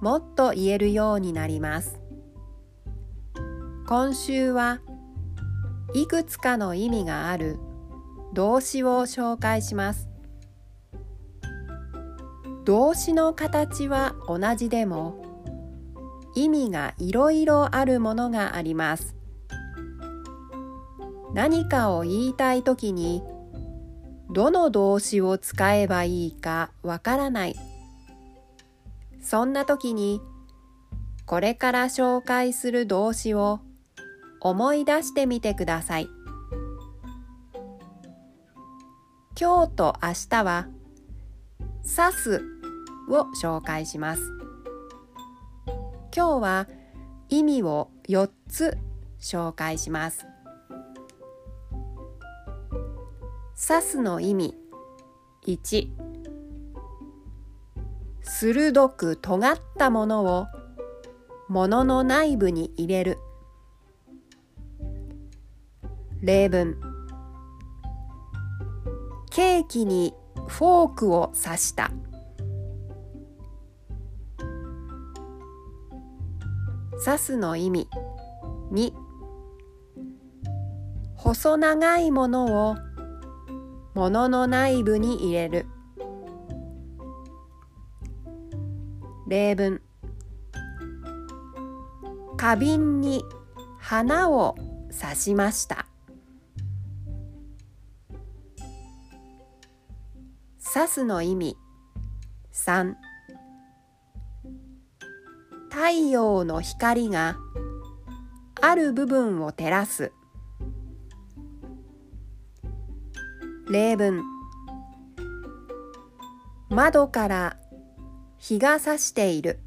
もっと言えるようになります。今週はいくつかの意味がある動詞を紹介します。動詞の形は同じでも意味がいろいろあるものがあります。何かを言いたいときにどの動詞を使えばいいかわからない。そんな時にこれから紹介する動詞を思い出してみてください。今日と明日は「刺す」を紹介します。今日は意味を4つ紹介します。刺すの意味1鋭く尖ったものを物の内部に入れる。例文。ケーキにフォークを刺した。刺すの意味。2細長いものを物の内部に入れる。例文。花瓶に花を刺しました。刺すの意味。3太陽の光がある部分を照らす。例文。窓から日が差している。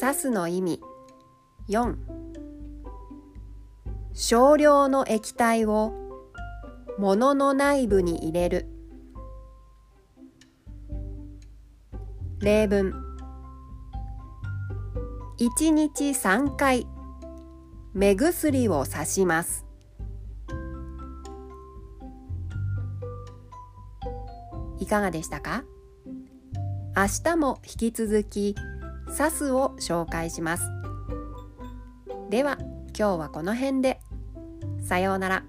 刺すの意味。4少量の液体を物の内部に入れる。例文。1日3回目薬をさします。いかがでしたか？明日も引き続きサスを紹介します。では今日はこの辺で。さようなら。